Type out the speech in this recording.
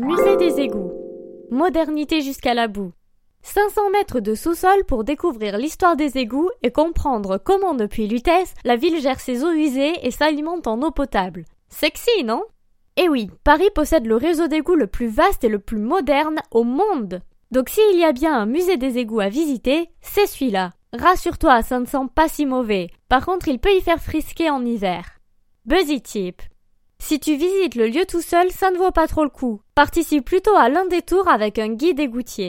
Musée des égouts. Modernité jusqu'à la boue. 500 mètres de sous-sol pour découvrir l'histoire des égouts et comprendre comment depuis Lutèce, la ville gère ses eaux usées et s'alimente en eau potable. Sexy, non? Eh oui, Paris possède le réseau d'égouts le plus vaste et le plus moderne au monde. Donc s'il y a bien un musée des égouts à visiter, c'est celui-là. Rassure-toi, ça ne sent pas si mauvais. Par contre, il peut y faire frisquer en hiver. Buzzy Tip. Si tu visites le lieu tout seul, ça ne vaut pas trop le coup. Participe plutôt à l'un des tours avec un guide égoutier.